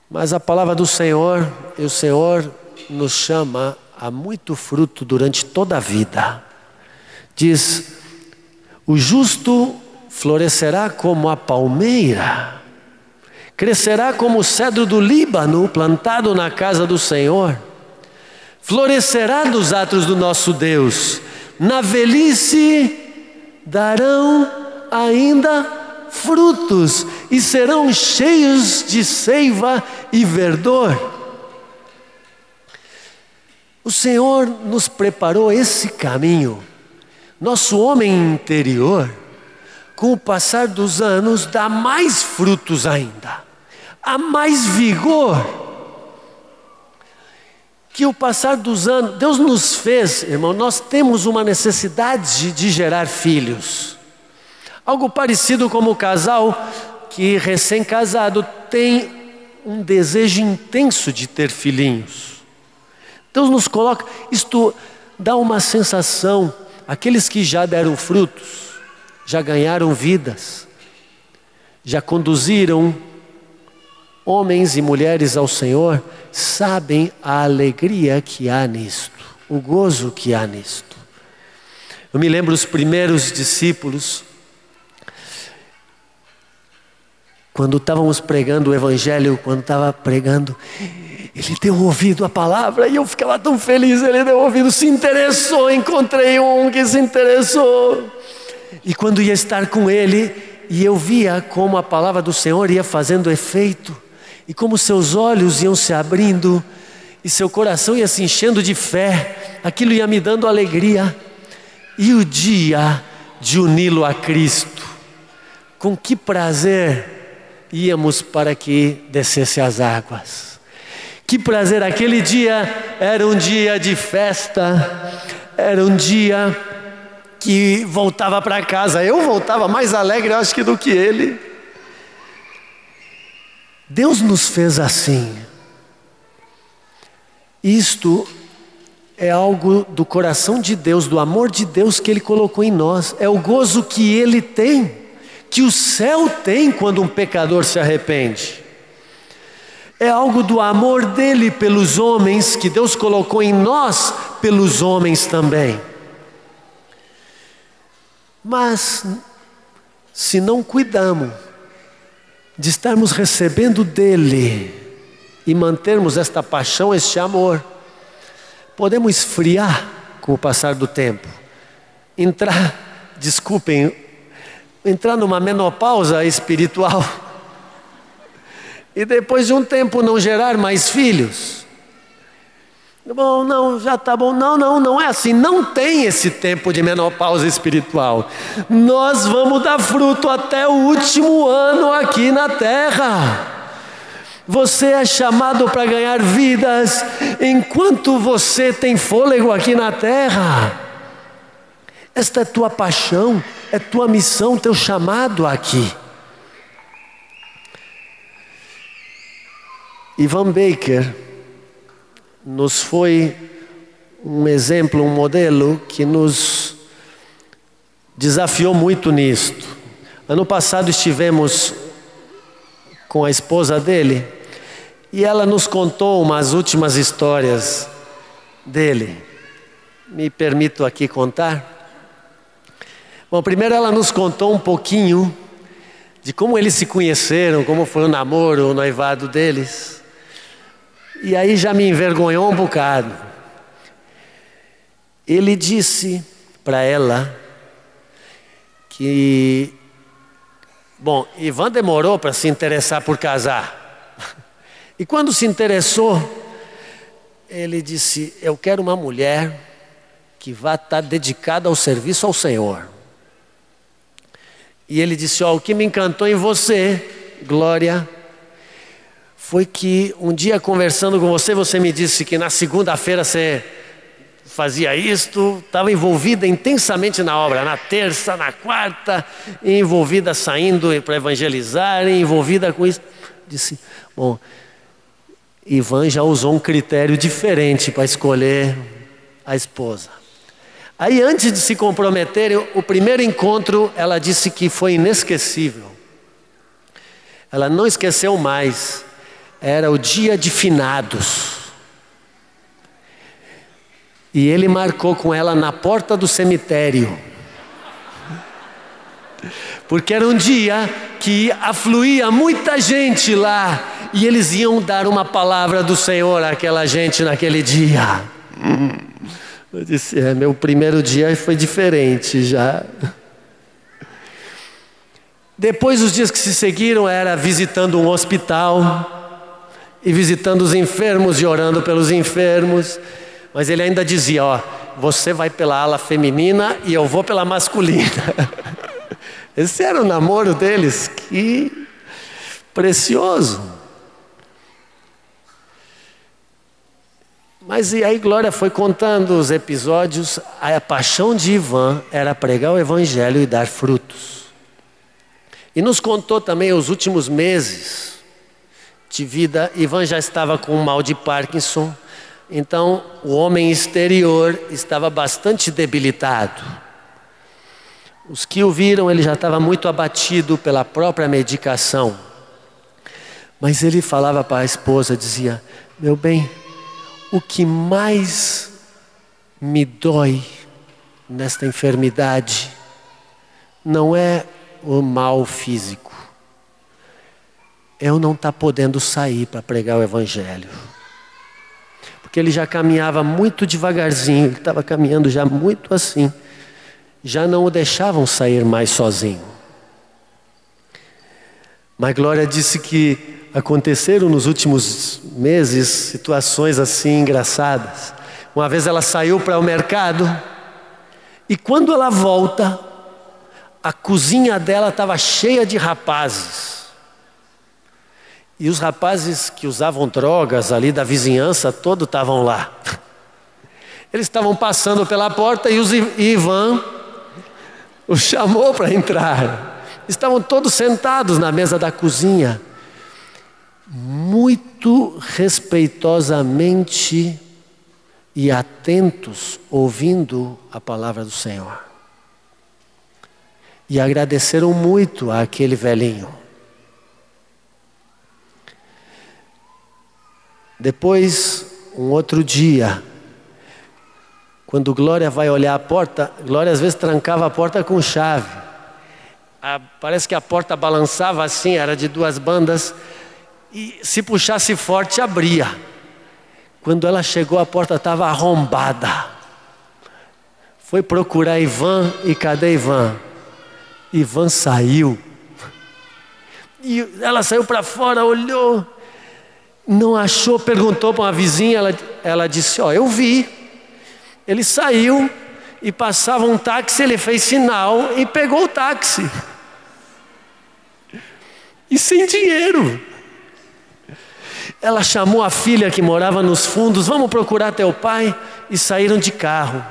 Mas a palavra do Senhor, e o Senhor nos chama a muito fruto durante toda a vida. Diz: o justo florescerá como a palmeira crescerá como o cedro do Líbano, plantado na casa do Senhor, florescerá nos atos do nosso Deus, na velhice darão ainda frutos e serão cheios de seiva e verdor. O Senhor nos preparou esse caminho. Nosso homem interior, com o passar dos anos, dá mais frutos ainda há mais vigor que o passar dos anos. Deus nos fez, irmão, nós temos uma necessidade de gerar filhos. Algo parecido como o casal que recém-casado tem um desejo intenso de ter filhinhos. Deus nos coloca, isto dá uma sensação, aqueles que já deram frutos, já ganharam vidas, já conduziram homens e mulheres ao Senhor sabem a alegria que há nisto, o gozo que há nisto. Eu me lembro os primeiros discípulos, quando estávamos pregando o Evangelho, quando estava pregando, ele deu ouvido à palavra e eu ficava tão feliz. Ele deu ouvido, se interessou. Encontrei um que se interessou. E quando ia estar com ele, e eu via como a palavra do Senhor ia fazendo efeito, e como seus olhos iam se abrindo e seu coração ia se enchendo de fé, aquilo ia me dando alegria. E o dia de uni-lo a Cristo, com que prazer íamos para que descesse as águas. Que prazer, aquele dia era um dia de festa, era um dia que voltava para casa. Eu voltava mais alegre, acho que do que ele. Deus nos fez assim. Isto é algo do coração de Deus, do amor de Deus que Ele colocou em nós, é o gozo que Ele tem, que o céu tem quando um pecador se arrepende. É algo do amor dele pelos homens, que Deus colocou em nós pelos homens também. Mas, se não cuidamos de estarmos recebendo dele e mantermos esta paixão, este amor, podemos esfriar com o passar do tempo, entrar, desculpem, entrar numa menopausa espiritual e depois de um tempo não gerar mais filhos. Bom, não, já está bom. Não, não, não é assim. Não tem esse tempo de menopausa espiritual. Nós vamos dar fruto até o último ano aqui na terra. Você é chamado para ganhar vidas enquanto você tem fôlego aqui na terra. Esta é tua paixão, é tua missão, teu chamado aqui. Ivan Baker nos foi um exemplo, um modelo que nos desafiou muito nisto. Ano passado estivemos com a esposa dele e ela nos contou umas últimas histórias dele. Me permito aqui contar. Bom, primeiro ela nos contou um pouquinho de como eles se conheceram, como foi o namoro, o noivado deles. E aí já me envergonhou um bocado. Ele disse para ela que, bom, Ivan demorou para se interessar por casar. E quando se interessou, ele disse: Eu quero uma mulher que vá estar dedicada ao serviço ao Senhor. E ele disse: Ó, oh, o que me encantou em você, Glória, foi que um dia conversando com você, você me disse que na segunda-feira você fazia isto, estava envolvida intensamente na obra, na terça, na quarta, envolvida saindo para evangelizar, envolvida com isso. Disse, bom, Ivan já usou um critério diferente para escolher a esposa. Aí, antes de se comprometer, o primeiro encontro, ela disse que foi inesquecível. Ela não esqueceu mais era o dia de finados. E ele marcou com ela na porta do cemitério. Porque era um dia que afluía muita gente lá e eles iam dar uma palavra do Senhor àquela gente naquele dia. Eu disse: é, meu primeiro dia foi diferente já. Depois, os dias que se seguiram, era visitando um hospital e visitando os enfermos e orando pelos enfermos. Mas ele ainda dizia: Ó, você vai pela ala feminina e eu vou pela masculina. Esse era o namoro deles, que precioso. Mas e aí Glória foi contando os episódios, a paixão de Ivan era pregar o evangelho e dar frutos. E nos contou também os últimos meses de vida. Ivan já estava com mal de Parkinson, então o homem exterior estava bastante debilitado. Os que o viram, ele já estava muito abatido pela própria medicação. Mas ele falava para a esposa, dizia: Meu bem, o que mais me dói nesta enfermidade não é o mal físico eu não estar tá podendo sair para pregar o Evangelho. Porque ele já caminhava muito devagarzinho, ele estava caminhando já muito assim. Já não o deixavam sair mais sozinho. Mas Glória disse que aconteceram nos últimos meses situações assim engraçadas. Uma vez ela saiu para o mercado e quando ela volta, a cozinha dela estava cheia de rapazes. E os rapazes que usavam drogas ali da vizinhança todo estavam lá. Eles estavam passando pela porta e, os, Ivan os chamou para entrar. Estavam todos sentados na mesa da cozinha, muito respeitosamente e atentos ouvindo a palavra do Senhor. E agradeceram muito àquele velhinho. Depois, um outro dia, quando Glória vai olhar a porta, Glória às vezes trancava a porta com chave. A, parece que a porta balançava assim, era de duas bandas, e se puxasse forte, abria. Quando ela chegou, a porta estava arrombada. Foi procurar Ivan e cadê Ivan? Ivan saiu. E ela saiu para fora, olhou, não achou, perguntou para uma vizinha, ela, ela disse: Ó, oh, eu vi. Ele saiu e passava um táxi, ele fez sinal e pegou o táxi. E sem dinheiro. Ela chamou a filha que morava nos fundos, vamos procurar teu pai, e saíram de carro.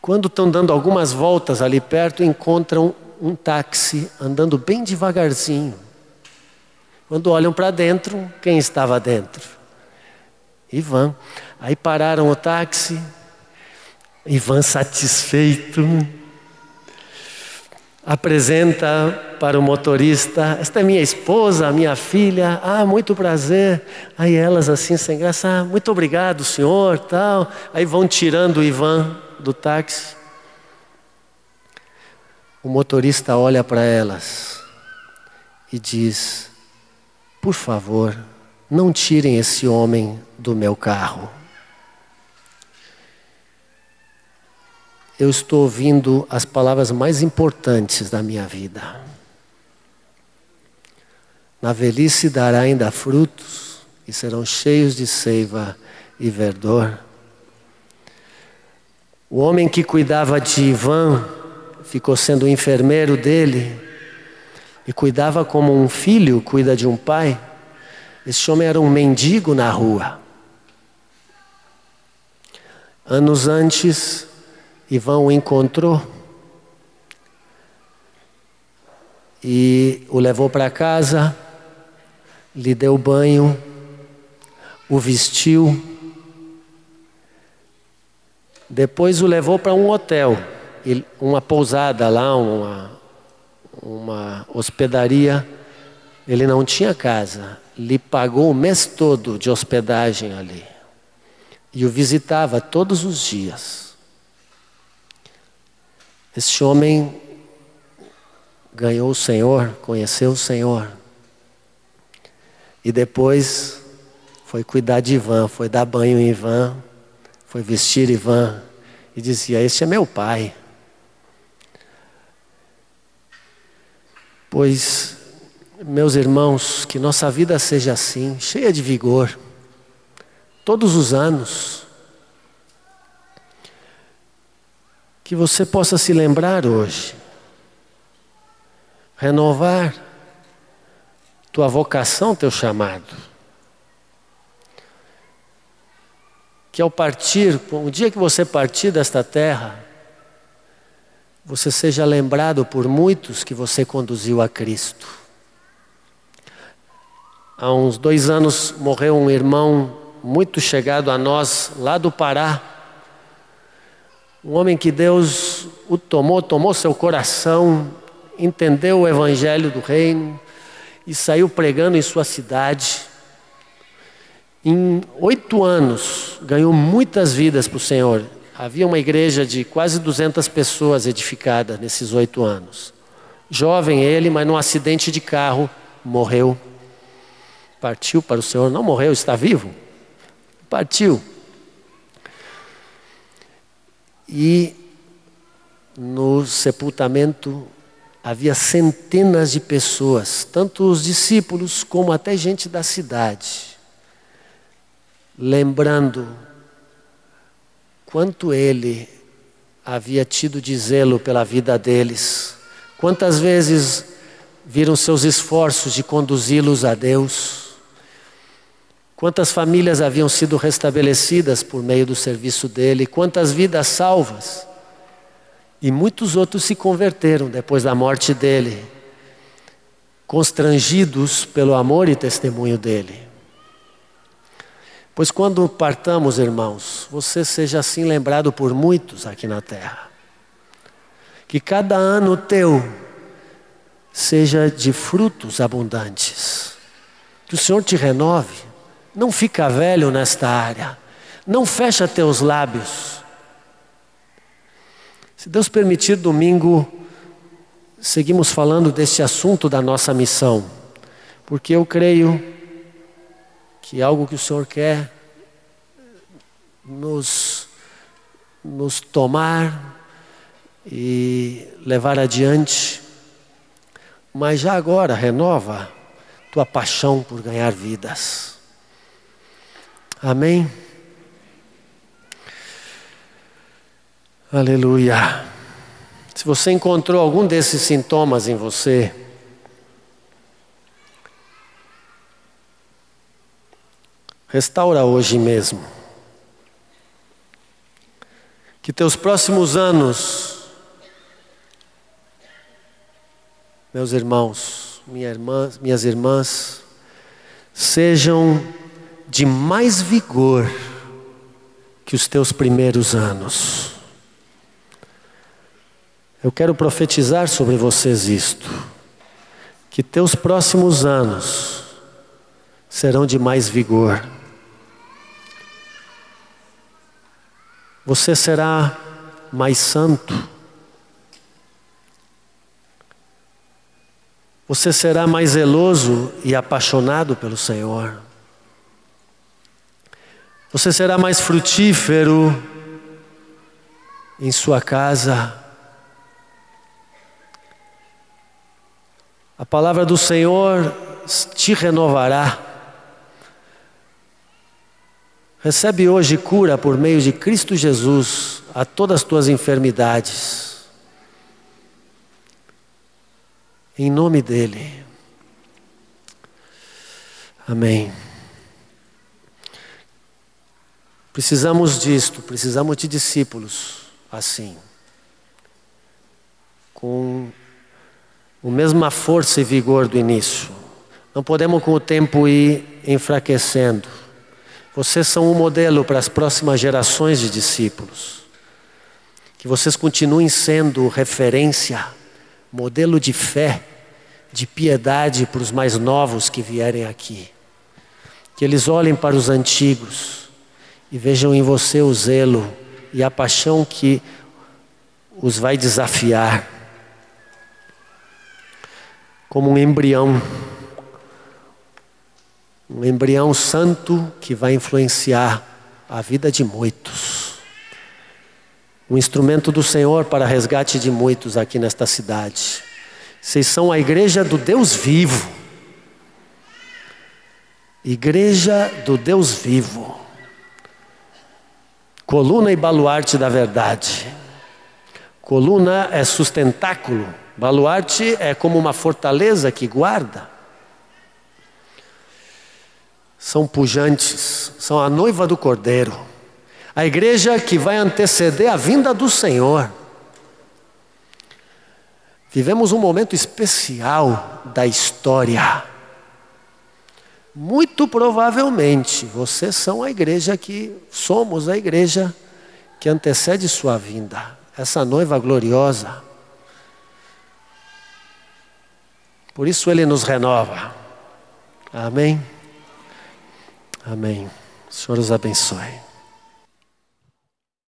Quando estão dando algumas voltas ali perto, encontram um táxi andando bem devagarzinho. Quando olham para dentro, quem estava dentro? Ivan. Aí pararam o táxi, Ivan satisfeito, apresenta para o motorista: Esta é minha esposa, minha filha, ah, muito prazer. Aí elas, assim, sem graça, ah, muito obrigado, senhor, tal. Aí vão tirando o Ivan do táxi. O motorista olha para elas e diz: Por favor, não tirem esse homem do meu carro. eu estou ouvindo as palavras mais importantes da minha vida. Na velhice dará ainda frutos e serão cheios de seiva e verdor. O homem que cuidava de Ivan ficou sendo o enfermeiro dele e cuidava como um filho cuida de um pai. Esse homem era um mendigo na rua. Anos antes, Ivan o encontrou e o levou para casa, lhe deu banho, o vestiu, depois o levou para um hotel, uma pousada lá, uma, uma hospedaria. Ele não tinha casa, lhe pagou o mês todo de hospedagem ali e o visitava todos os dias. Este homem ganhou o Senhor, conheceu o Senhor. E depois foi cuidar de Ivan, foi dar banho em Ivan, foi vestir Ivan. E dizia: Este é meu pai. Pois, meus irmãos, que nossa vida seja assim, cheia de vigor, todos os anos que você possa se lembrar hoje, renovar tua vocação, teu chamado. Que ao partir, o dia que você partir desta terra, você seja lembrado por muitos que você conduziu a Cristo. Há uns dois anos morreu um irmão muito chegado a nós, lá do Pará, um homem que Deus o tomou, tomou seu coração, entendeu o evangelho do reino e saiu pregando em sua cidade. Em oito anos, ganhou muitas vidas para o Senhor. Havia uma igreja de quase 200 pessoas edificada nesses oito anos. Jovem ele, mas num acidente de carro, morreu. Partiu para o Senhor. Não morreu, está vivo. Partiu. E no sepultamento havia centenas de pessoas, tanto os discípulos como até gente da cidade, lembrando quanto ele havia tido de zelo pela vida deles, quantas vezes viram seus esforços de conduzi-los a Deus Quantas famílias haviam sido restabelecidas por meio do serviço dele, quantas vidas salvas. E muitos outros se converteram depois da morte dele, constrangidos pelo amor e testemunho dele. Pois quando partamos, irmãos, você seja assim lembrado por muitos aqui na terra. Que cada ano teu seja de frutos abundantes. Que o Senhor te renove. Não fica velho nesta área. Não fecha teus lábios. Se Deus permitir, domingo, seguimos falando deste assunto da nossa missão. Porque eu creio que algo que o Senhor quer nos, nos tomar e levar adiante, mas já agora renova tua paixão por ganhar vidas. Amém? Aleluia. Se você encontrou algum desses sintomas em você, Restaura hoje mesmo. Que teus próximos anos, meus irmãos, minha irmã, minhas irmãs, sejam de mais vigor que os teus primeiros anos. Eu quero profetizar sobre vocês isto, que teus próximos anos serão de mais vigor. Você será mais santo. Você será mais zeloso e apaixonado pelo Senhor. Você será mais frutífero em sua casa. A palavra do Senhor te renovará. Recebe hoje cura por meio de Cristo Jesus a todas as tuas enfermidades. Em nome dEle. Amém. Precisamos disto, precisamos de discípulos assim, com a mesma força e vigor do início. Não podemos com o tempo ir enfraquecendo. Vocês são um modelo para as próximas gerações de discípulos. Que vocês continuem sendo referência, modelo de fé, de piedade para os mais novos que vierem aqui. Que eles olhem para os antigos e vejam em você o zelo e a paixão que os vai desafiar. Como um embrião um embrião santo que vai influenciar a vida de muitos. Um instrumento do Senhor para resgate de muitos aqui nesta cidade. Vocês são a igreja do Deus vivo. Igreja do Deus vivo. Coluna e baluarte da verdade. Coluna é sustentáculo, baluarte é como uma fortaleza que guarda são pujantes, são a noiva do Cordeiro. A igreja que vai anteceder a vinda do Senhor. Vivemos um momento especial da história. Muito provavelmente vocês são a igreja que somos a igreja que antecede sua vinda, essa noiva gloriosa. Por isso ele nos renova. Amém. Amém. O Senhor os abençoe.